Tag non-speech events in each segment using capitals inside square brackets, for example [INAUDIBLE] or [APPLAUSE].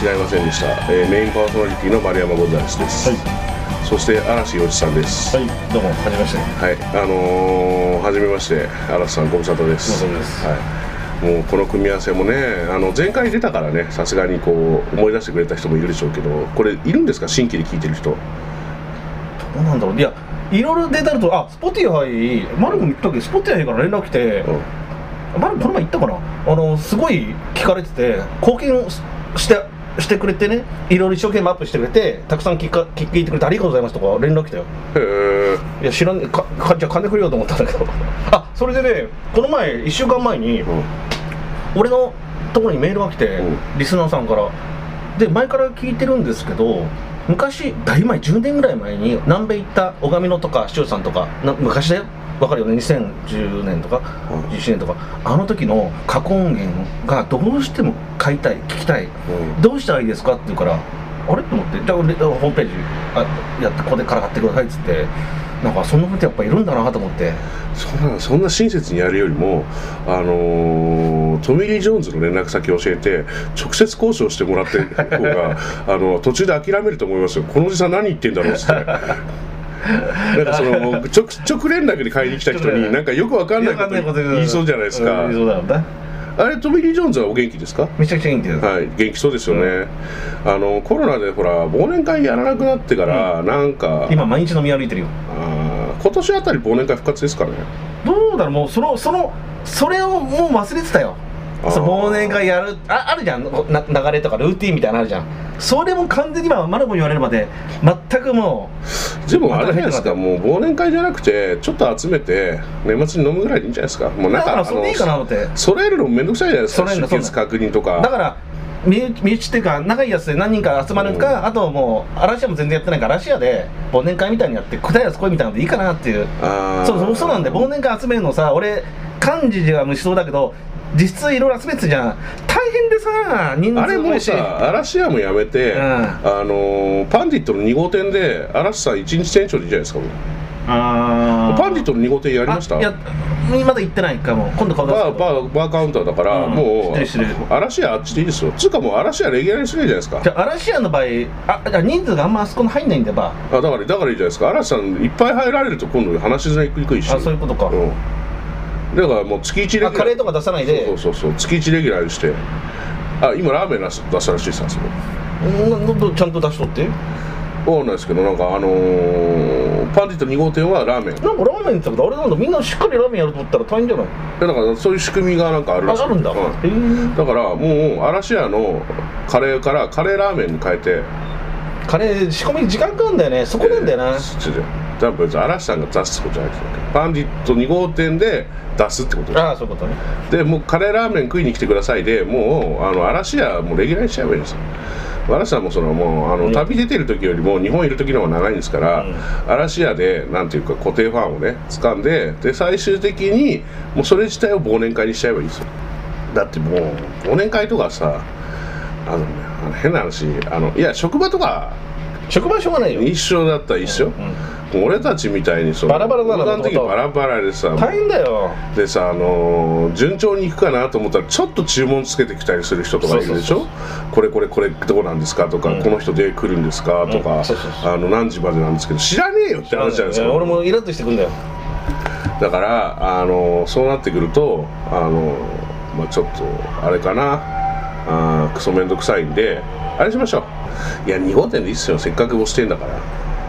違いませんでした、えーメインパーソナリティの丸山ゴンザレスです、そして嵐よういちさんです。はい、どうも、はじめまして。はい、あのー、はじめまして嵐さんご無沙汰です。はい、もうこの組み合わせもねあの前回出たからねさすがにこう思い出してくれた人もいるでしょうけどこれいるんですか？新規で聞いてる人。どうなんだろう。いや、いろいろデータあると、あ、 Spotify、マルコも言ったっけ、 Spotify から連絡来て、うん。マルコこの前言ったかな？あの、すごい聞かれてて、貢献しして、してくれてね、いろいろ一生懸命アップしてくれて、たくさん聞か聞いてくれてありがとうございますとか連絡来たよ。へえ。いや、知らん、か、かじゃあ金くれようと思ったんだけど。[LAUGHS] あ、それでね、この前、1週間前に、うん。俺のところにメールが来て、うん。リスナーさんから。で前から聞いてるんですけど昔大前10年ぐらい前に南米行った小上野とか視聴さんとかな昔だよわかるよね？2010年とか？うん。11年とか。あの時の過去音源がどうしても買いたい聞きたい。うん。どうしたらいいですかって言うからあれ？と思って。じゃあ俺ホームページあやってここでから買ってくださいっつって。なんかそんなことやっぱいるんだなと思って。そんなそんな親切にやるよりも、あのートミー・リー・ジョーンズの連絡先教えて直接交渉してもらってる方が [LAUGHS] あの途中で諦めると思いますよ。このおじさん何言ってんだろうっつって [LAUGHS] なんかその直直連絡で買いに来た人になんかよくわかんないこと言いそうじゃないですか。言いそうだよねあれトミー・リー・ジョーンズはお元気ですか？めちゃくちゃ元気です。はい、元気そうですよね、あのコロナでほら忘年会やらなくなってから、なんか。今毎日飲み歩いてるよ。あー今年あたり忘年会復活ですかね？どうだろうもうそのそのそれをもう忘れてたよその忘年会やるああるじゃん。な流れとかルーティンみたいなのあるじゃん。それも完全に今マルコに言われるまで全くもでもあれじゃないですか。もう忘年会じゃなくてちょっと集めて年末に飲むぐらいでいいんじゃないですか。もううだからなんかそれでいいかなと思って。揃えるのもめんどくさいじゃないですか。出欠確認とか。だから身内身内っていうか仲いいやつで何人か集まるか、あともう嵐屋も全然やってないから嵐屋で忘年会みたいにやって答えやつ来いみたいなのでいいかなっていう。そうそうそうなんで忘年会集めるのさ俺幹事は無償だけど実質いろいろ集めてたじゃん。大変でさ人数あれもうさ嵐屋もやめて、うん。あのーパンディットの2号店で嵐さん1日店長でいいじゃないですかあパンディットの2号店やりました？あいやまだ行ってないかも。今度顔出すバーバーバーカウンターだから、うん。もう嵐屋あっちでいいですよ。つうかもう嵐屋レギュラーにすればいいじゃないですか？じゃあ嵐屋の場合あ人数があんまあそこに入んないんだよばあだからだからいいじゃないですか。嵐さんいっぱい入られると今度話しづらいにくいし。あそういうことか、うんだからもう月1レギュラー。あカレーとか出さないで。そうそうそう。月1レギュラーにして。あ今ラーメン出す出したらしいですあそこ。うんなどちゃんと出しとって？わかんないですけどなんかあのーパンディット2号店はラーメン。なんかラーメンってあれなんだみんなしっかりラーメンやると思ったら大変じゃない？だからそういう仕組みがなんかあるら。しいああるんだ、うへえ。だからもう嵐屋のカレーからカレーラーメンに変えて。カレー仕込み時間かかるんだよね。そこなんだよな、えー多分別に嵐さんが出すってことじゃないですよ。パンディット2号店で出すってこと。ですああそういうことね。でもうカレーラーメン食いに来てくださいでもうあの嵐屋もうレギュラーにしちゃえばいいんですよ。嵐さんもそのもうあのうん。旅出てる時よりも日本いる時の方が長いんですから、うん。嵐屋でなんていうか固定ファンをね掴んでで最終的にもうそれ自体を忘年会にしちゃえばいいですよ。だってもう忘年会とかさあのねあの変な話あのいや職場とか職場はしょうがないよ。一緒だったら一緒、うんもう俺たちみたいにそのバラバラなの横バラバラでさ大変だよ。でさあのー順調にいくかなと思ったらちょっと注文つけてきたりする人とかいるでしうそうこれこれこれどうなんですか？とか、うん。この人で来るんですか？とか、うん。そうそうそあの何時までなんですけど知らねえよって話じゃないですか俺もイラッとしてくんだよ。だからあのーそうなってくるとあのーまあちょっとあれかな。あークソめんどくさいんであれしましょう。いや2号店でいいっすよ。せっかく押してんだから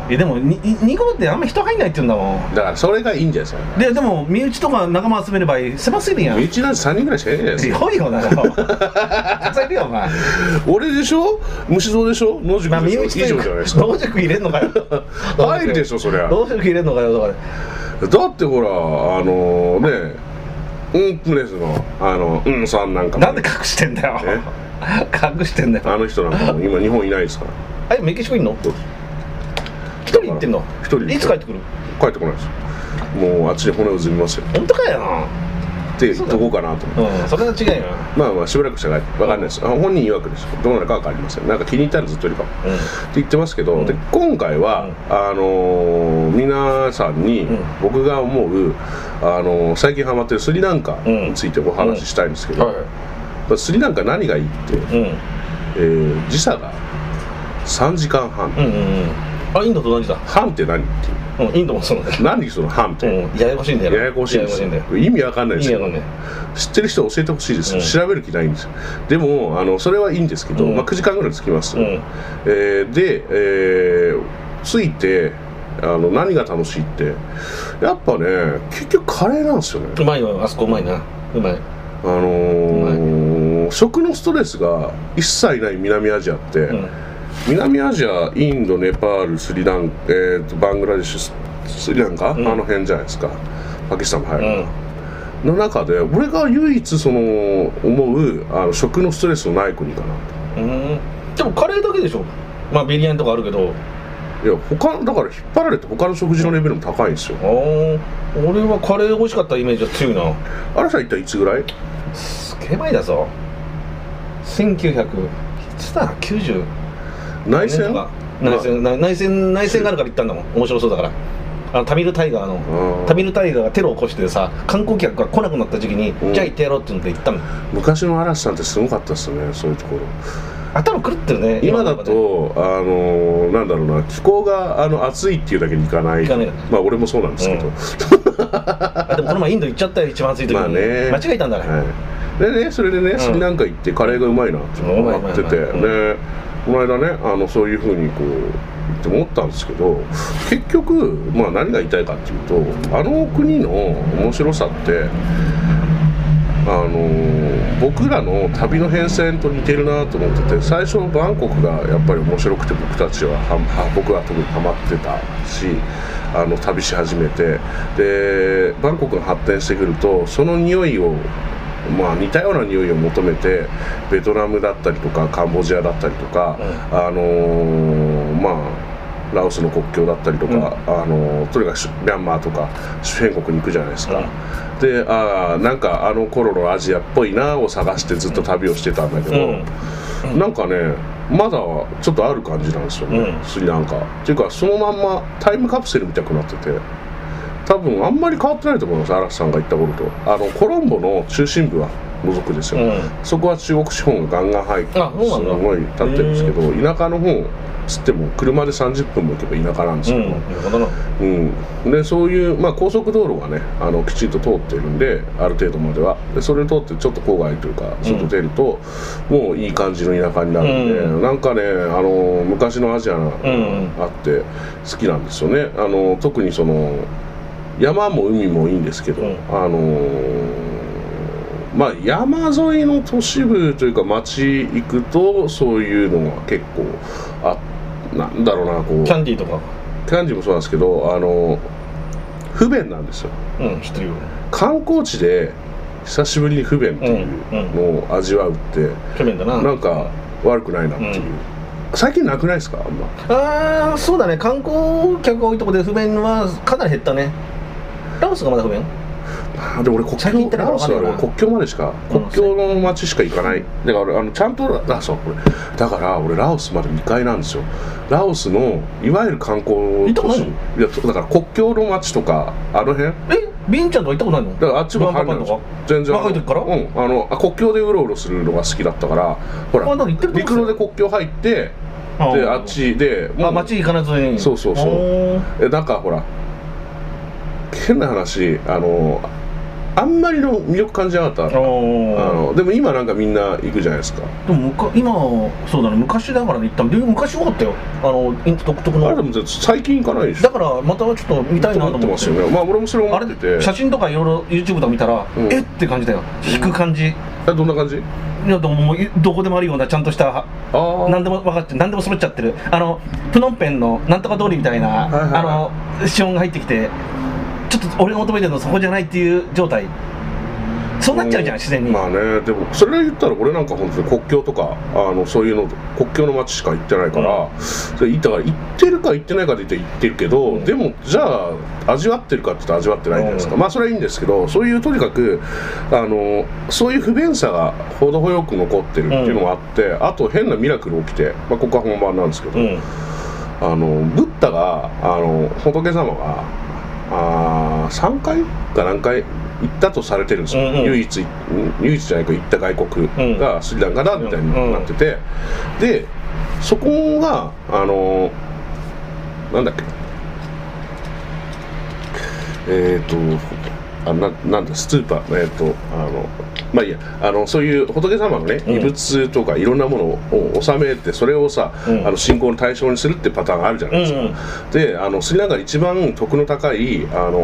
えでもに2号ってあんま人入んないって言うんだもん。だからそれがいいんじゃないですか。ででも身内とか仲間集める場合狭すぎるやん。身内なんて3人ぐらいしかいないじゃないですか。強いよなたくさんいるよお前。俺でしょ？虫蔵でしょ？野宿まあ身でしょ？以上内というじゃないですか。か同塾入れんのかよ。[LAUGHS] 入るでしょそりゃ。同塾入れんのかよだから。だってほらあのねうんプレスのあのうんさんなんかも。なんで隠してんだよ。え？隠してんだよ。あの人なんかもう今日本いないですから。えメキシコいんの？ってんの？一人で。いつ帰ってくる？帰ってこないです。もうあっちで骨をずみますよ。本当かよって言っとこうかなと思って。うんそれは違うよまあまあしばらくしたら分かんないです。あ本人曰くですどうなるか分かりません。なんか気に入ったらずっといるかもって言ってますけど、うん。で今回は、あのー皆さんにうん。僕が思う、あのー最近ハマってるスリランカについてお話ししたいんですけど、はい。スリランカ何がいいって、うん。えー時差が3時間半、うんうんうんあインドと同じだ。半って何っていう？うんインドもそうだよ。何その半って、うんややこしいんだよややこしいです。ややこしいんだよ。意味わかんないです。よ意味わかんない。知ってる人教えてほしいです。よ、うん。調べる気ないんですよでもあのそれはいいんですけど、うん。まあ、9時間ぐらいつきます、うん。えーで、えー着いてあの何が楽しいって。やっぱね結局カレーなんですよね。うまいわ。あそこうまいな。うまい。あのー食のストレスが一切ない南アジアって、うん南アジアインドネパールスリラン、えーとバングラデシュススリランカ、うん。あの辺じゃないですか。パキスタンも入る、うん。の中で俺が唯一その思うあの食のストレスのない国かな。うん。でもカレーだけでしょ。まあビリヤニとかあるけど。いや他だから引っ張られて他の食事のレベルも高いんですよ。あー。俺はカレー美味しかったイメージが強いな。あれさん一体いつぐらい？すげえ前だぞ。1900いつだ？90内戦？内戦、な内戦内戦があるから行ったんだもん。面白そうだから。あのタミルタイガーのうん。タミルタイガーがテロを起こしてさ観光客が来なくなった時期に、うん。じゃあ行ってやろうって言って行ったの昔の嵐さんってすごかったですねそういうところ。頭狂ってるね今だとあのなんだろうな気候があの暑いっていうだけにいかない。まあ俺もそうなんですけど、うん。[LAUGHS] あでもこの前インド行っちゃったよ一番暑い時に、まあね。間違えたんだね、はい、でねそれでね、ん。スリランカ行ってカレーがうまいなっていうのが分かってて、うこの間ねあのそういうふうにこうって思ったんですけど結局、まあ、何が言いたいかっていうとあの国の面白さってあの僕らの旅の変遷と似てるなと思ってて最初バンコクがやっぱり面白くて僕たちはは僕は特にハマってたしあの旅し始めて。でバンコクが発展してくるとその匂いをまあ似たような匂いを求めてベトナムだったりとかカンボジアだったりとか、あのーまあラオスの国境だったりとか、うん。あのとにかくミャンマーとか周辺国に行くじゃないですか、であーなんかあの頃のアジアっぽいなを探してずっと旅をしてたんだけど、なんかねまだちょっとある感じなんですよね、うん。スリランカ。っていうかそのまんまタイムカプセルみたくなってて多分あんまり変わってないと思います嵐さんが言った頃と。あのコロンボの中心部は除くですよ、うん。そこは中国資本がガンガン入ってすごい立ってるんですけど田舎の方つっても車で30分も行けば田舎なんですけど、うんなるほどな。うん、でそういう、まあ、高速道路がねあのきちんと通ってるんである程度までは。でそれを通ってちょっと郊外というか外出ると、もういい感じの田舎になるんで、うん。なんかねあの昔のアジアがん。あって好きなんですよね。あの特にその山も海もいいんですけど、うん。あのまあ山沿いの都市部というか町行くとそういうのが結構あなんだろうなこう。キャンディーとか？キャンディもそうなんですけどあの不便なんですよ。うん知ってるよ。観光地で久しぶりに不便っていうのを味わうって、去年だな。なんか悪くないなっていう、最近なくないですか？あんま。ああそうだね。観光客が多いところで不便はかなり減ったねラオスがまだ不便？あでも俺国境っラオス国境までしかうん。国境の町しか行かない。だから俺あのちゃんとあそうこれ。だから俺ラオスまで2回なんですよ。ラオスのいわゆる観光行ったことないやだから国境の町とかあの辺？え？ビンちゃんとか行ったことないの？だからあっちも入んないんですよ全然。若い時から？うん。あのあ国境でうろうろするのが好きだったからほら陸路で国境入ってであっちでもうあ町行かないずに。そうそうそう。えなんかほら変な話あのあんまりの魅力感じなかった。あのでも今なんかみんな行くじゃないですか。でもむか今そうだね。昔だからね行った。ので昔よかったよ。あのイン独特あれでのも最近行かないでしょ。だからまたちょっと見たいなと思って。ますよねまあ俺もそれ思あってて。れ写真とかいろいろ YouTube とか見たら、うん。えって感じだよ。引く感じ、いえどんな感じ？やでもどこでもあるようなちゃんとした何でも分かって何でも揃っちゃってる。あのプノンペンのなんとか通りみたいな、はいはいはい。あの資本が入ってきてちょっと俺が求めてるのそこじゃないっていう状態。そそうなっちゃうじゃん自然に。まあねでもそれで言ったら俺なんか本当に国境とかあのそういうの国境の街しか行ってないから、それだから行ってるか行ってないかで言って行ってるけど、うん。でもじゃあ味わってるかって言ったら味わってないじゃないですか、うん。まあそれはいいんですけどそういうとにかくあのそういう不便さが程よく残ってるっていうのがあって、あと変なミラクル起きて、まあ、ここは本番なんですけど、うん。あのブッダがあの仏様があ3回か何回行ったとされてるんですよ、うんうん。唯一唯一じゃないか行った外国がスリランカだみたいになってて、でそこがあのなんだっけ。えっ、とあななんだスーパーえっ、とあのまあいいや。あのそういう仏様のねうん。遺物とかいろんなものを収めてそれをさ、うん。あの信仰の対象にするってパターンがあるじゃないですか、うんであのスリランカで一番徳の高いあの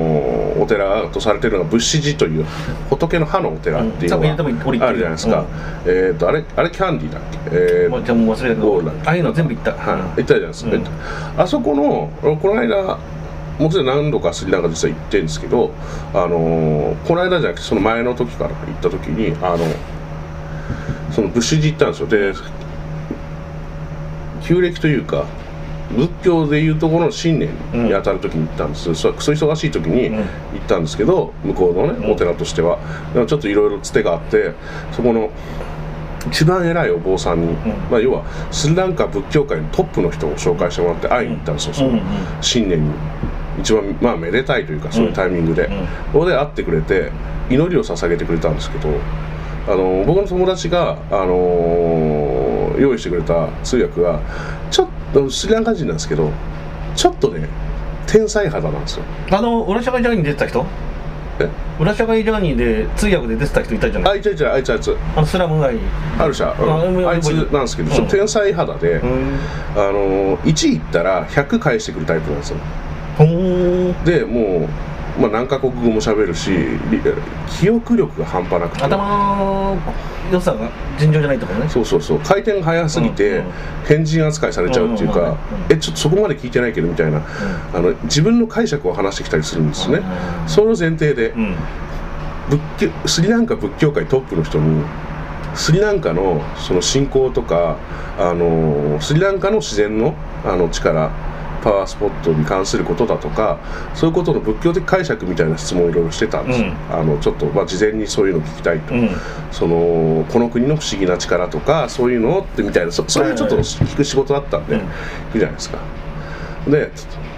お寺とされてるのが仏師寺という仏の歯のお寺っていうのがあるじゃないですか、えっ、とあれあれキャンディーだっけ、えーもうじゃあもう忘れた。けどああいうの全部行った。はい、行ったじゃないですか、うん。あそこのこの間もちろん何度かスリランカ実は行ってるんですけど、あのーこの間じゃなくてその前の時から行った時にあのその仏師寺行ったんですよ。で旧暦というか仏教でいうところの新年に当たる時に行ったんです、そクソ忙しい時にうん。行ったんですけど向こうのね、うん。お寺としては。でもちょっといろいろつてがあってそこの一番偉いお坊さんに、まあ、要はスリランカ仏教界のトップの人を紹介してもらって会いに行ったんですよ、そのうんうん。新年に一番まあめでたいというかそういうタイミングで、うん。そこで会ってくれて祈りを捧げてくれたんですけどあの僕の友達が、あの用意してくれた通訳がちょっとスリランカ人なんですけどちょっとね天才肌なんですよ。あの裏社会ジャーニーに出てた人？え？裏社会ジャーニーで通訳で出てた人いたじゃない？あいつあいつあいつあいつ。あのスラム街。あるじゃん、うんああいつなんですけど、うん。ちょっと天才肌で、うん。あの1行ったら100返してくるタイプなんですよでもう、まあ、何カ国語も喋るしり記憶力が半端なくて。頭の良さが尋常じゃないところね。そうそうそう。回転が速すぎて、変人扱いされちゃうっていうか、うんうんうんうん。えちょっとそこまで聞いてないけどみたいな、あの自分の解釈を話してきたりするんですね、うん。その前提で。うん。仏教スリランカ仏教界トップの人にスリランカのその信仰とかあのスリランカの自然のあの力パワースポットに関することだとかそういうことの仏教的解釈みたいな質問をいろいろしてたんです。よ、あのちょっと、まあ、事前にそういうの聞きたいと、うん。そのこの国の不思議な力とかそういうのってみたいなそそういうちょっと聞く仕事だったんで、うん。いいじゃないですか。で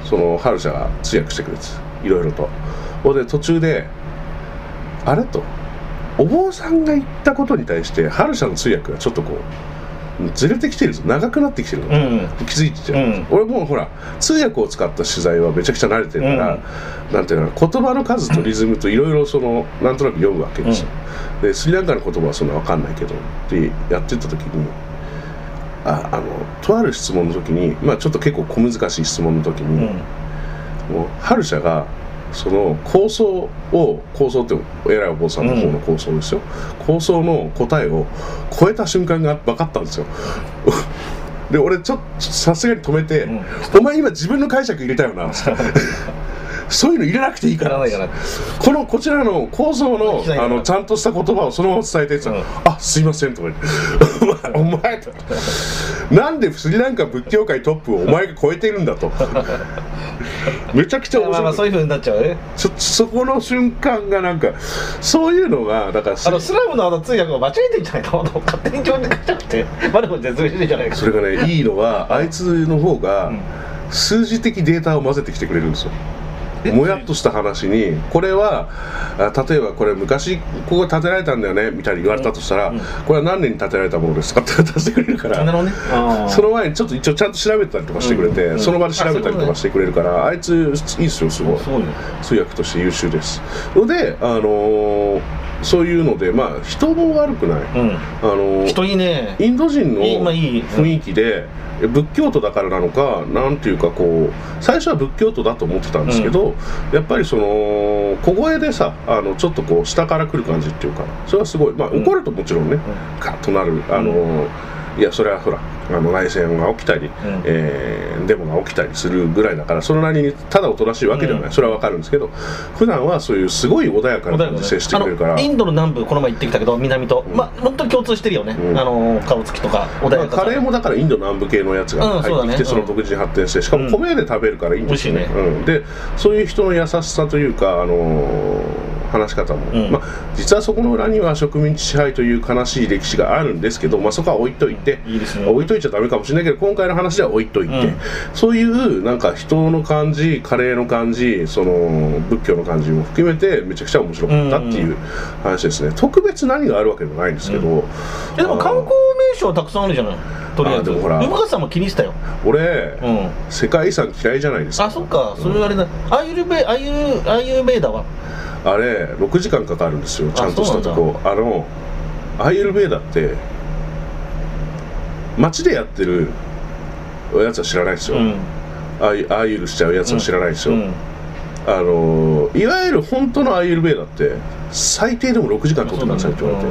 そのハルシャが通訳してくれていろいろと。ほんで途中であれとお坊さんが言ったことに対してハルシャの通訳がちょっとこうずれてきてるんです長くなってきてるの、うん。気づいてて、う。ん。俺もうほら通訳を使った取材はめちゃくちゃ慣れてるから、なんていうの言葉の数とリズムといろいろそのなんとなく読むわけですよ、でスリランカの言葉はそんな分かんないけどってやってた時にああのとある質問の時にまあちょっと結構小難しい質問の時に、うん。もうハルシャがその構想を構想って偉いお坊さんの方の構想ですよ、構想の答えを超えた瞬間が分かったんですよ。[LAUGHS] で俺ちょっとさすがに止めて、うん。お前今自分の解釈入れたよな」つってそういうの入れなくていいから」このこちらの構造のあのちゃんとした言葉をそのまま伝えてっうんあすいません」とか言って「[LAUGHS] お前お前」と。なんでスリランカ仏教界トップをお前が超えてるんだと。めちゃくちゃ面まあまあ白いそういうふうになっちゃうねそそこの瞬間がなんかそういうのがだからあのスラムのあの通訳を間違えてんじゃないか勝手に自分で書いちゃって。まだ絶命してんじゃないか。それがねいいのはあいつの方がうん。数字的データを混ぜてきてくれるんですよ。えもやっとした話にこれはあ例えばこれ昔ここ建てられたんだよねみたいに言われたとしたら、うん。これは何年に建てられたものですか？って出してくれるからなるほどね。あー。その前にちょっと一応ちゃんと調べたりとかしてくれて、うんその場で調べたりとかしてくれるからあいついいっすよすごい。通訳として優秀です。ので、あのーそういうのでまあ人も悪くない、うん。あのー人いいねインド人の雰囲気でえ仏教徒だからなのかなんていうかこう最初は仏教徒だと思ってたんですけど、やっぱりその小声でさあのちょっとこう下から来る感じっていうかそれはすごい。まあうん怒るともちろんね、カッとなるあの、いやそれはほらあの内戦が起きたり、えーデモが起きたりするぐらいだからそれなりにただおとなしいわけではない、うん。それはわかるんですけど普段はそういうすごい穏やかな感じで接してくれるから。インドの南部この前行ってきたけど南と、うん。まあ本当に共通してるよね、うん。あの顔つきとか穏やかさ。まあカレーもだからインド南部系のやつが入ってきて、その独自に発展してしかも米で食べるからいいんですよね,、うん、でそういう人の優しさというか、あのー話し方も、うん。まあ、実はそこの裏には植民地支配という悲しい歴史があるんですけど、まあ、そこは置いといて、いいですね。置いといちゃダメかもしれないけど今回の話では置いといて、うん。そういうなんか人の感じカレーの感じその仏教の感じも含めてめちゃくちゃ面白かったっていう話ですね、特別何があるわけでもないんですけど、えでも観光名所はたくさんあるじゃない？とりあえず。あでもほら。山川さんも気にしたよ。俺、うん。世界遺産嫌いじゃないですか。あそっか。それはあれだ。アイルベアイユアイユベーダは？あれ6時間かかるんですよちゃんとしたとこ。あのアイエルベーダって街でやってるやつは知らないですよ、うん。ああいうああいうしちゃうやつは知らないですよ、うんあのいわゆる本当のアイエルベーダって最低でも6時間取ってくださいって言われ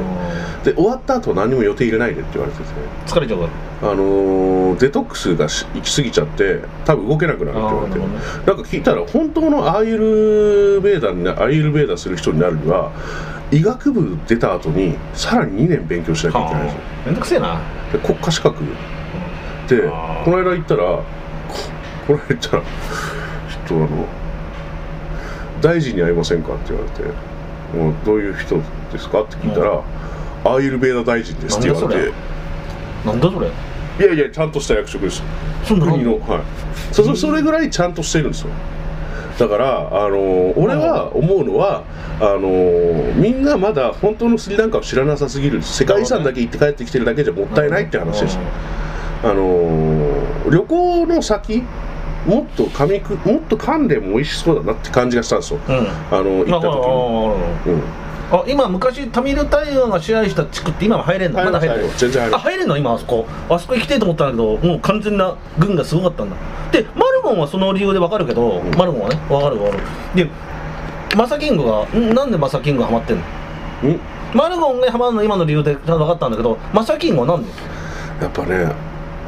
て、で終わった後何も予定入れないでって言われてて。疲れちゃうから。あのデトックスがし行き過ぎちゃって多分動けなくなるって言われて。なね。なんか聞いたら本当のアーユルベーダになアーユルベーダする人になるには医学部出た後にさらに2年勉強しなきゃいけないんですよ。めんどくせえな。で国家資格。でこの間行ったらここの間行ったらちょっとあの大臣に会いませんかって言われてもうどういう人ですかって聞いたら、アーユルベーダ大臣ですって言われて。なんだそれ？いやいやちゃんとした役職です。国のはい。そそそれぐらいちゃんとしてるんですよ。だからあの俺は思うのはあのみんなまだ本当のスリランカを知らなさすぎる。世界遺産だけ行って帰ってきてるだけじゃもったいないって話です。あの旅行の先もっと噛みくもっと噛んでも美味しそうだなって感じがしたんですよ。うん。あの行まあった時に、うん、あ今昔タミルタイガーが支配した地区って今も入れんの？まだ入れる全然入るあ入れんの？今あそこ。あそこ行きたいと思ったんだけどもう完全な軍がすごかったんだ。でマルゴンはその理由でわかるけど、ん。マルゴンはねわかるわかる。でマサキングがんなんでマサキングがハマってんの？うん。マルゴンがハマるの今の理由でちゃんと分かったんだけどマサキングはなんで？やっぱね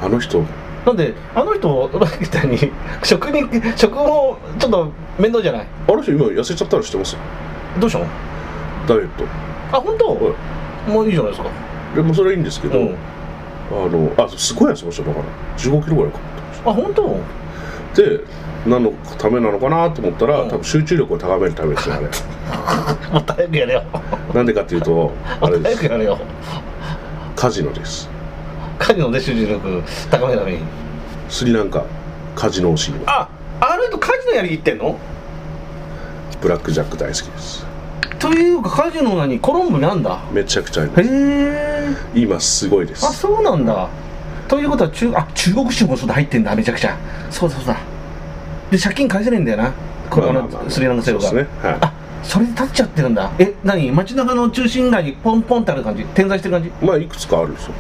あの人なんであの人みたいに食に食もちょっと面倒じゃない？あの人今痩せちゃったら知ってますどうしたの？ダイエット。あ本当、はい。もういいじゃないですか。でもそれはいいんですけど、うん。あのあすごい痩せましただから。15キロぐらいかあ本当？で何のためなのかなと思ったら、うん。多分集中力を高めるためですよあれ。[LAUGHS] もっと早くやれよ。なんでかっていうと [LAUGHS] あれです早くやれよカジノですカジノで集中力高めるために。スリランカカジノシーンああの人カジノやりに行ってんの？ブラックジャック大好きです。というかカジノ何コロンボにあんだ？めちゃくちゃあります。へえ。今すごいです。あそうなんだ。ということは中あ中国人もそうだ入ってんだ。めちゃくちゃ。そうだそう。だで借金返せないんだよな。ここまあまあまあのスリランカ政府が、そうですね。はい。あそれで立っちゃってるんだ。え何？街中の中心街にポンポンってある感じ？点在してる感じ？まあいくつかあるんですよ。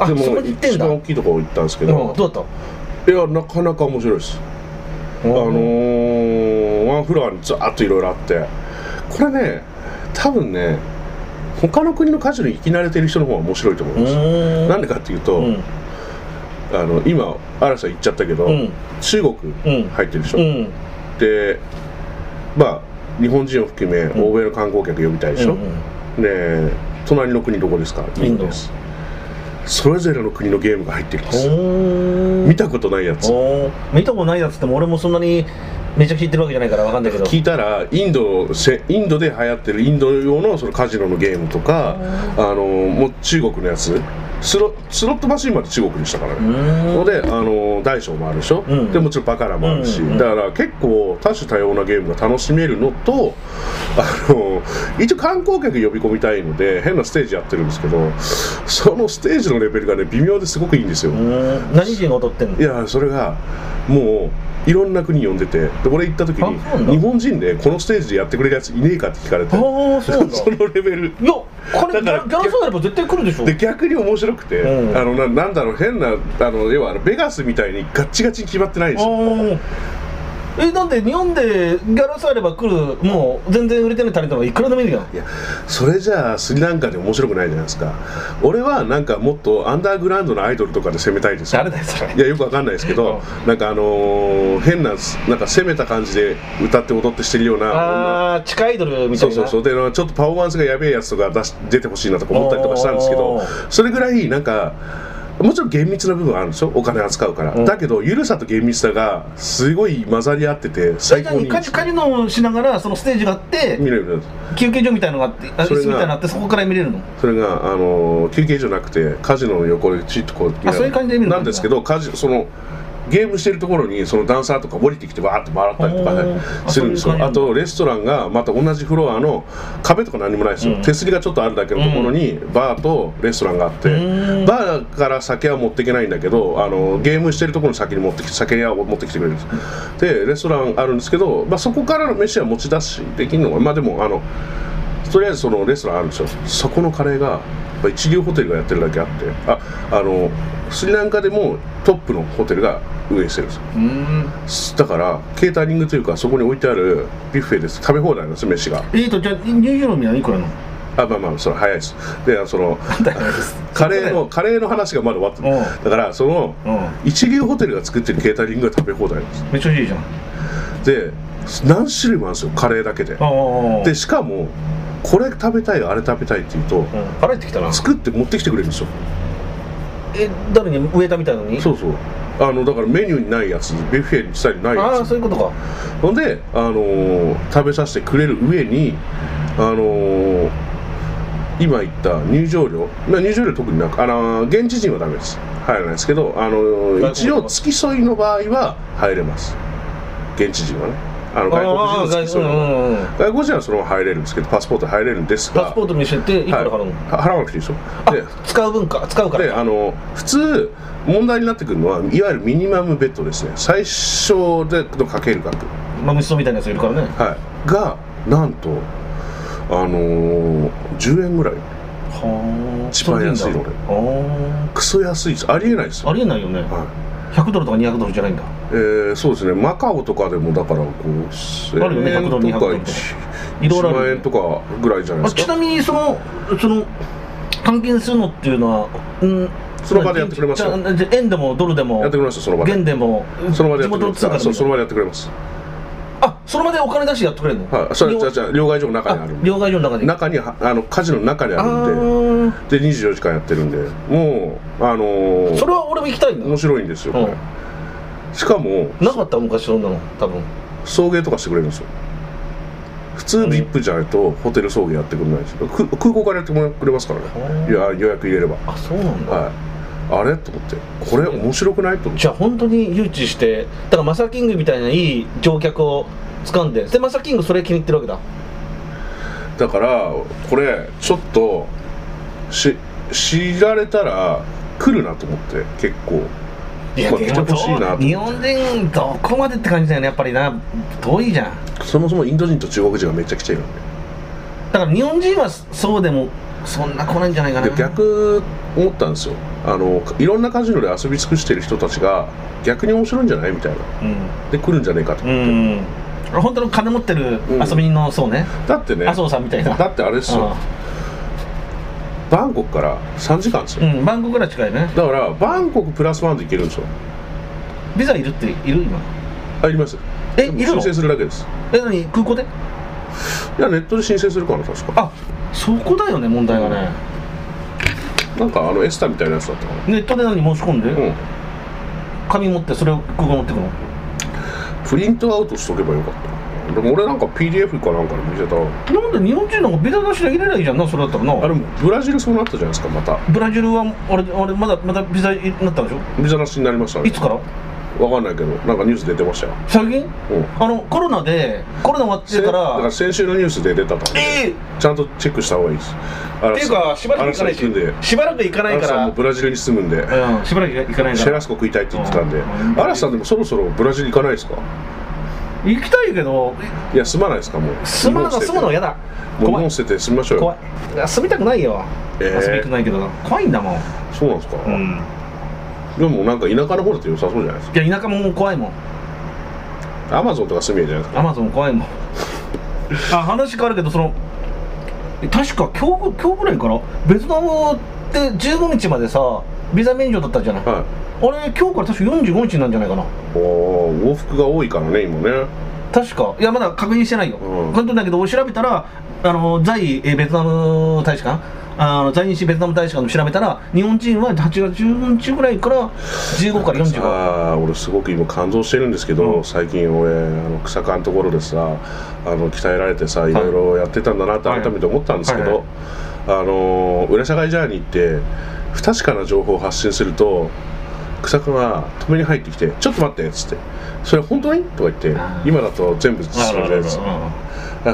あでも一だ。番大きいところ行ったんですけうんど、どうだっいやなかなか面白いです。たあのー、ワンフロアにずーっといろいろあって。これね多分ね他の国のカジノに行き慣れてる人の方が面白いと思います。うんなんでかっていうと、うん。あの今嵐さん言っちゃったけど、うん。中国うん。入ってるでしょ、うん。でまあ日本人を含めん。欧米の観光客呼びたいでしょ、うんで隣の国どこですか？インド。です。それぞれの国のゲームが入ってるんです見たことないやつ。見たことないやつっても俺もそんなにめちゃくちゃ言ってるわけじゃないからわかんないけど。聞いたらインドせインドで流行ってるインド用のそのカジノのゲームとかあのもう中国のやつ。スロスロットマシンまで中国でしたからね、うん。のであの大小もあるでしょ、うん。でもちろんバカラもあるし、だから結構多種多様なゲームが楽しめるのとあの一応観光客呼び込みたいので変なステージやってるんですけどそのステージのレベルがね微妙ですごくいいんですよ、うん。何人が踊ってんの？いやそれがもういろんな国呼んでてで俺行った時に日本人でこのステージでやってくれるやついねえかって聞かれてああそのレベル。いやこれギだからギャラそうなれば絶対来るでしょ。で逆に面白くて、うん。あのななんだろう変なあの要はベガスみたいにガッチガチに決まってないんですよ。あえなんで日本でギャラさえあれば来るもう全然売れてないタレントがいくらでもいるやん。いやそれじゃあスリランカで面白くないじゃないですか。俺はなんかもっとアンダーグラウンドのアイドルとかで攻めたいですよ。誰だよそれ。いやよくわかんないですけどなんかあのー変ななんか攻めた感じで歌って踊ってしてるようなああ地下アイドルみたそいうな。そうそうでちょっとパフォーマンスがやべえやつとか出し出てほしいなとか思ったりとかしたんですけどそれぐらいなんかもちろん厳密な部分はあるんですよ。お金扱うから、うん。だけどゆるさと厳密さがすごい混ざり合ってて最高にカジカジノをしながらそのステージがあって見れる休憩所みたいなのがあってあそれが椅子みたいなってそこから見れるの？それが、あのー休憩所じゃなくてカジノの横でチッとこうあそういう感じで見るのなんですけどカジそのゲームしてるところにそのダンサーとか降りてきてわーって回ったりとかおねーするんですよ。あとレストランがまた同じフロアの壁とか何もないですよ、うん。手すりがちょっとあるだけのところにバーとレストランがあって、うん。バーから酒は持っていけないんだけどあのゲームしてるところに先に持ってきて酒屋を持ってきてくれるんです。でレストランあるんですけど、まあ、そこからの飯は持ち出しできるのはまあでもあのとりあえずそのレストランあるんですよそこのカレーが一流ホテルがやってるだけあって。ああのスリランカでもトップのホテルが運営してるんですだからケータリングというかそこに置いてあるビュッフェです。食べ放題なんです飯が。えーとじゃあ入場料みたいないくらなの？あまあまあそれ早いです。でその [LAUGHS] カレーのカレーの話がまだ終わってなだからそのうん。一流ホテルが作ってるケータリングが食べ放題なんです。めっちゃいいじゃん。で何種類もあるんですよ。カレーだけで。でしかもこれ食べたいあれ食べたいって言うとうん。腹減ってきたな。作って持ってきてくれるんですよ。え誰に？植えたみたいのに？そうそう。あのだからメニューにないやつビュッフェにしたりないああやつそういうことか。ほんで、あのー食べさせてくれる上にあのー今言った入場料。まあ入場料特になんか、あのー現地人はダメです。入らないですけど、あの一応付き添いの場合は入れます。現地人はねあの外国人の付き添い外国人はそのまま入れるんですけどパスポート入れるんですが。パスポート見せてい。くら払うの、はい、は払わなくていいですよ。であ使う分か使うから。であの普通問題になってくるのはいわゆるミニマムベッドですね。最小でのかける額、まあ虫みたいなやついるからね。はい、がなんとあのー、10円ぐらい。はあ。一番安いのはクソ安いです。ありえないですああよ、りえないよね。は100ドルとか200ドルじゃないんだ。いえー、そうですね。マカオとかでもだからこうあるよね1000円100ドル200とか。ドルとかいろいろある1万円とかぐらいじゃないですか。あちなみにそのその換金するのっていうのはうんその場でやってくれますよ。円でもドルでもやってくれますよその場で。元でもその場でやってくれますあその場でお金出してやってくれるの？はい。それ両じゃあじゃあ両替所の中にある。んで両替所の中に？中にはあのカジノの中にああるんで。ー。で24時間やってるんで。もうあのーそれは俺も行きたいんだ面白いんですよ、しかもなかった？昔そんなの多分。送迎とかしてくれるんですよ。普通 VIP じゃないとホテル送迎やってくれないですよ。く空港からやってくれますからね。いや予約入れれば。あそうなんだ、はいあれ？と思って。これ面白くない？と思って。じゃあ本当に誘致してだからマサキングみたいないい乗客を掴んででマサキングそれ気に入ってるわけだ。だからこれちょっとし知られたら来るなと思って結構。いや、まあ来てほしいな日本人どこまでって感じだよねやっぱりな。遠いじゃん。そもそもインド人と中国人がめっちゃ来てるんで。だから日本人はそうでもそんな来ないんじゃないかな。で逆思ったんですよ。あのいろんなカジノで遊び尽くしてる人たちが逆に面白いんじゃないみたいな。で来るんじゃねえかと、うん、うん、本当の金持ってるうん遊び人のそうね、だってね麻生さんみたいな。だってあれですよ。バンコクから3時間ですよ、うん、うん、バンコクから近いね。だからバンコクプラスワンで行けるんですよ。ビザいるっている今？あいります。えいるの？申請するだけです。え何？空港で？いやネットで申請するかな確か。あそこだよね問題はね、なんかあのエスタみたいなやつだったかな。ネットで何申し込んで、うん。紙持ってそれを空港持ってくの？プリントアウトしとけばよかった。でも俺なんか PDF かなんかで見せた。なんで日本人なんかビザなしで入れないじゃんなそれだったらな。あれブラジルそうなったじゃないですかまた。ブラジルは俺俺まだまだビザになったんでしビザなしになりましたね。ょいつから？わかんないけどなんかニュース出てましたよ。最近？うん。あのコロナでコロナ終わってかせだからら先週のニュースで出たとええ。ちゃんとチェックした方がいいです。っっていうかしばらく行かないししばらく行かないか嵐さんらもブラジルに住むんで。うんしばらく行かないから。シェラスコ食いたいって言ってたんで。うん。嵐さんでもそろそろブラジル行かないですか？行きたいけどいや住まないですかもう。住ま日本捨てて。住むの嫌だ。もう日本捨てて住みましょうよ。怖い。いや住みたくないよ、えー。遊びたくないけど怖いんだもん。そうなんですか、うんでもなんか田舎の方だと良さそうじゃないですか。いや田舎も怖いもん。アマゾンとか住みじゃないですか。アマゾン怖いもん。[LAUGHS] あ話変わるけどその確か今日今日ぐらいからベトナムって15日までさビザ免除だったじゃない、はい。あれ今日から確か45日なんじゃないかな。おー往復が多いからね今ね。確か。いやまだ確認してないよ、うん。本当だけど俺調べたらあの在えーベトナム大使館あの在日ベトナム大使館で調べたら日本人は8月15日ぐらいから15から45ああ俺すごく今感動してるんですけど、うん。最近俺あの草加のところでさあの鍛えられてさい。ろいろやってたんだなって改めて思ったんですけど、あの裏社会ジャーニーって不確かな情報を発信すると草加が止めに入ってきて「ちょっと待って」っつって「それ本当に?」とか言って今だと全部それですあ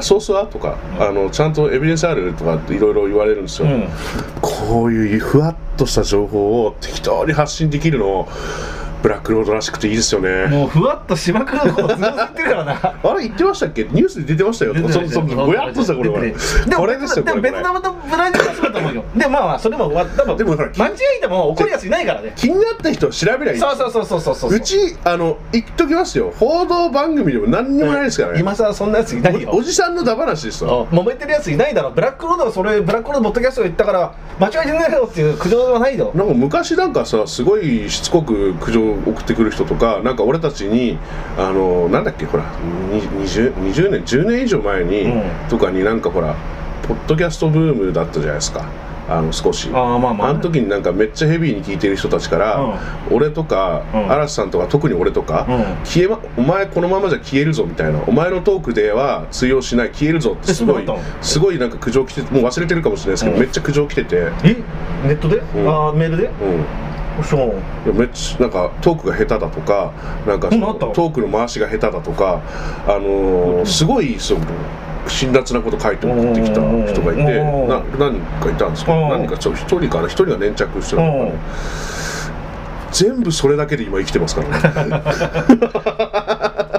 ソースはとか、あのちゃんとエビデンスあるとかっていろいろ言われるんですよ、うん。こういうふわっとした情報を適当に発信できるのブラックロードらしくていいですよね。もうふわっとしまくることずっと言ってるからな。あれ言ってましたっけ？ニュースで出てましたよ。ぼやっとしたこれ。はこれですよでもベトナムとブラジルはそうだと思うよ。でまあまあそれもわ多分でもほら間違いでも怒るやついないからね。気になった人は調べりゃいい。そうそうそうそうそうそう。うちあの言っときますよ。報道番組でも何にもないですからね。今さらそんなやついないよ。おおじさんのダ話ですわ揉めてるやついないだろ。ブラックロードはそれブラックロードポッドキャストが言ったから間違えてないよっていう苦情はないよ。なんか昔なんかさすごいしつこく苦情送ってくる人とかなんか俺たちにあのなんだっけほらに 20, 20年10年以上前に、うん。とかになんかほらポッドキャストブームだったじゃないですか。あの少し。ああまあまああの時になんかめっちゃヘビーに聞いてる人たちから、俺とか、うん。嵐さんとか特に俺とか、うん。消えまお前このままじゃ消えるぞみたいな。お前のトークでは通用しない消えるぞってすごいすごいなんか苦情来てもう忘れてるかもしれないですけど、うん。めっちゃ苦情来てて、うん、え？ネットで、ん。ああメールで？そう。いやめっちゃなんかトークが下手だとかなんかトークの回しが下手だとかあのーすごいその辛辣なこと書いて送ってきた人がいてうん。な何かいたんですけどうん。何かちょ一人かな一人が粘着してるのかね全部それだけで今生きてますからね [LAUGHS]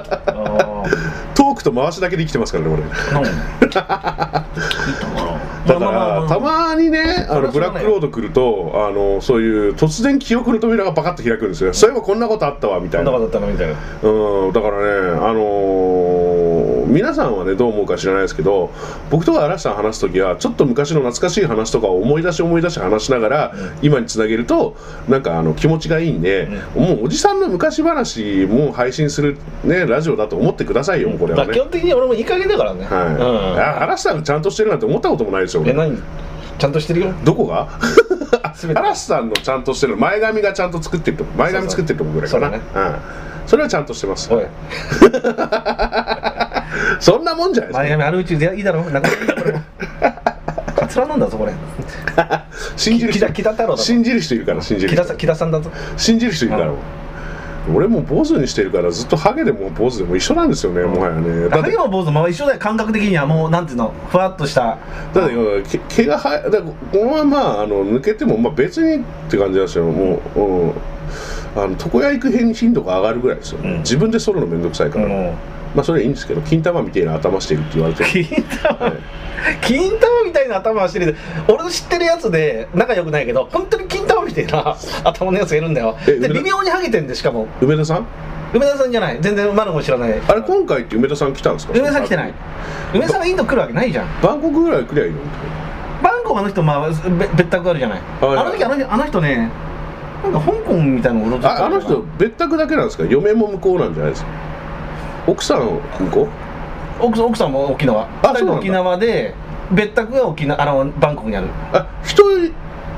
クと回しだけで生きてますからね俺 [LAUGHS] だからたまにねあのブラックロード来るとあのそういう突然記憶の扉がバカッと開くんですよ。そういえばこんなことあったわみたいな。こんなことだったの？みたいな。うん、だからね、あのー皆さんはねどう思うか知らないですけど僕とか嵐さん話す時はちょっと昔の懐かしい話とかを思い出し思い出し話しながら、今につなげるとなんかあの気持ちがいいん。で、もうおじさんの昔話も配信する、ね、ラジオだと思ってくださいよ、これはね。基。本的に俺もいい加減だからね。はい、あ嵐さんがちゃんとしてるなんて思ったこともないですようん、え何ちゃんとしてるよ。どこが？嵐さんのちゃんとしてる。前髪がちゃんと作ってると前髪作ってるとこぐらいかな。そううんそれはちゃんとしてます [LAUGHS] そんなもんじゃない前髪あるうちでいいだろ。なんかカツラなんだぞこれ。[LAUGHS] 信じる人。木太郎信じる人いるから信じる人。木田さんだぞ。信じる人いるから。俺もう坊主にしてるからずっとハゲでも坊主でも一緒なんですよねもはやね。ハゲも坊主も一緒だよ。感覚的にはもうなんていうのふわっとした。だってけ毛がはやだこのままあの抜けても、まあ、別にって感じなんですよ。もう、うん、あの床屋行く頻度が上がるぐらいですよ、うん。自分で剃るのめんどくさいから、もまあそれはいいんですけど金玉みたいな頭してるって言われてう金玉？[LAUGHS] 金玉みたいな頭はしてる。俺の知ってるやつで仲良くないけど本当に金玉みたいな頭のやつがいるんだよ。で微妙にハゲてんでしかも。梅田さん？梅田さんじゃない。全然マルも知らない。あれ今回って梅田さん来たんですか？梅田さん来てない。梅田さんがインド来るわけないじゃん。バンコクぐらい来りゃいいの？バンコクあの人まあべ別宅あるじゃない、はいあの時あの人あの人ねなんか香港みたいなのああの人別宅だけなんですか？嫁も向こうなんじゃないですか？奥さん向こう奥さん奥さんも沖縄。あそうなんだ。沖縄で別宅が沖縄あのバンコクにある。あ一人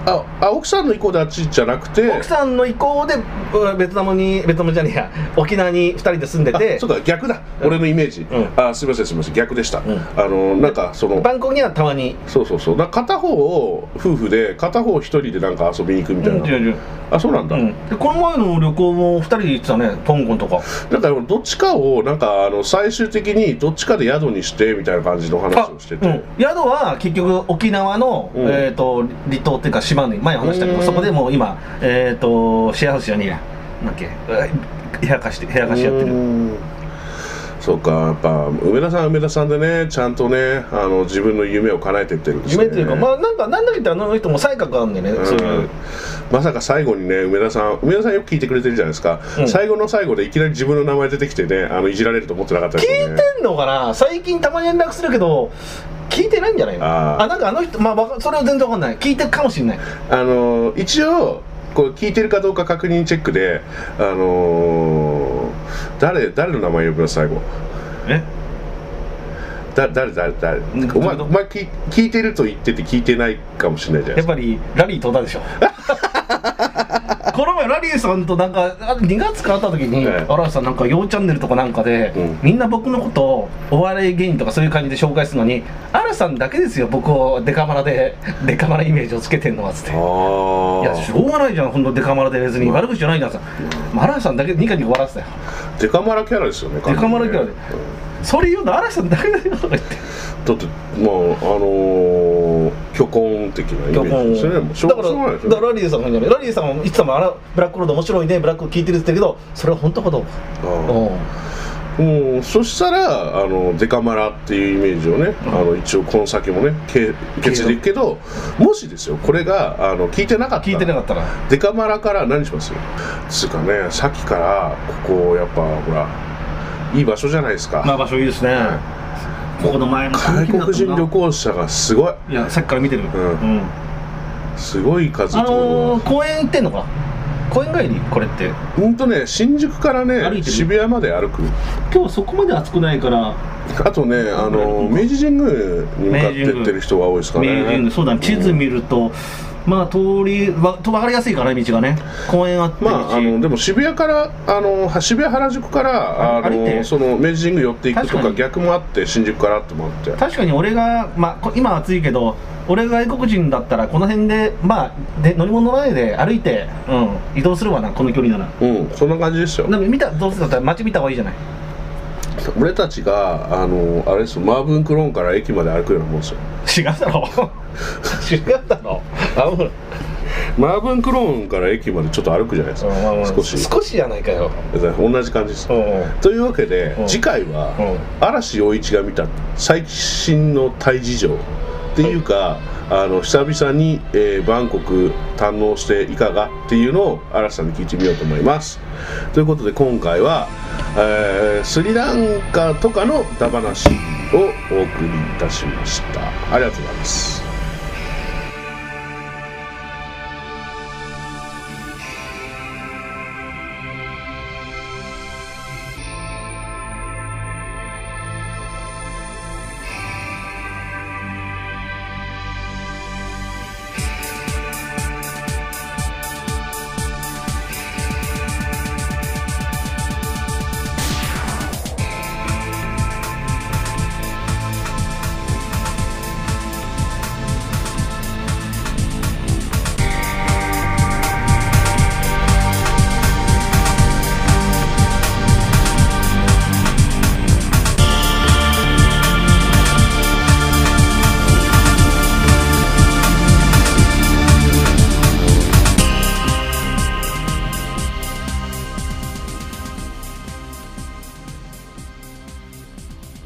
ああ奥さんの意向であっちじゃなくて？奥さんの意向でうんベトナムにベトナムじゃねえや。沖縄に2人で住んでて。あそうか逆だ、俺のイメージ、うん。あすみませんすみません。逆でした、ん。あのなんかそのバンコクにはたまに。そうそうそう。片方を夫婦で片方一人でなんか遊びに行くみたいな、うんあそうなんだ、うん。でこの前の旅行も2人で行ってたね香港とか。だからどっちかをなんかあの最終的にどっちかで宿にしてみたいな感じの話をしてて、うん。宿は結局沖縄の、うん。えー、と離島っていうか島に前話したけどうんそこでもう今、えー、とシェアハウスじゃねえや。なんだっけ？え部屋貸して部屋貸しやってる。うん。そうかやっぱ梅田さんは梅田さんでねちゃんとねあの自分の夢を叶えていってるんですね。夢っていうかまあなんかなんだか言ってあの人も才覚あるんでね、うん。そういう。まさか最後にね梅田さん梅田さんよく聞いてくれてるじゃないですか、うん。最後の最後でいきなり自分の名前出てきてねあのいじられると思ってなかったです聞いてんのかな？最近たまに連絡するけど聞いてないんじゃないの？あー。あなんかあの人まあそれは全然わかんない。聞いてるかもしれない。あの一応こう聞いてるかどうか確認チェックであの誰誰の名前呼ぶの最後？え？だ誰誰誰？んお前お前聞聞いてると言ってて聞いてないかもしれないじゃないやっぱりラリー飛んだでしょ。[LAUGHS] この前ラリーさんとなんかあ2月か会った時にええ。荒橋さんなんか「ようチャンネル」とかなんかで、うん。みんな僕のことをお笑い芸人とかそういう感じで紹介するのに荒橋さんだけですよ僕をデカマラでデカマライメージをつけてんのはつって。あいやしょうがないじゃん、ほんとデカマラで別に。悪口じゃないじゃんさ、まあ、荒橋さんだけニカニコ笑って。たよ、デカマラキャラですよねデカマラキャラで。それ言うの荒橋さんだけだよとか言って、だってまああのー、虚婚的なイメージですよね。だからラリーさんが言うんじゃないラリーさんもいつもあらブラックロード面白いね。ブラック聞いてるって言ってたけどそれは本当かどうか。あうんもうそしたらあのデカマラっていうイメージをね、うん。あの一応この先もねけ受け継いでいくけどもしですよこれがあの聞いてなかったら聞いてなかったら。デカマラから何します？つうかねさっきからここやっぱほらいい場所じゃないですか、まあ場所いいですね。ここの前の外国人旅行者がすごい。いやさっきから見てる。ん。うん。すごい数あと、のー、公園行ってんのか公園帰りこれってうんとね新宿からね歩いてる渋谷まで歩く今日そこまで暑くないからあとねあの明治神宮に向かってってる人が多いですか明ね治神宮そうだね地図見ると、まあ通りわと分かりやすいからね道がね。公園あって。まあ、あのでも渋谷からあのは渋谷原宿からあのその明治神宮寄っていくとか逆もあって新宿からってもあって。確かに俺が、まあ、こ今は暑いけど俺が外国人だったらこの辺でまあで乗り物乗らないで歩いて、うん、移動するわなこの距離なら。うんそんな感じですよ。でも見たどうせだったら街見た方がいいじゃない俺たちがあのあれですよマーブンクローンから駅まで歩くようなもんですよ。違うだろ。違うだろ。あマーブンクローンから駅までちょっと歩くじゃないですか。少し。少しじゃないかよ。同じ感じです。うんうん。というわけでうん。次回はうん。嵐陽一が見た最新のタイ事情っていうか、あの久々に、えーバンコク堪能していかがっていうのを嵐さんに聞いてみようと思います。ということで今回は、えースリランカとかのダバナシをお送りいたしました。ありがとうございます。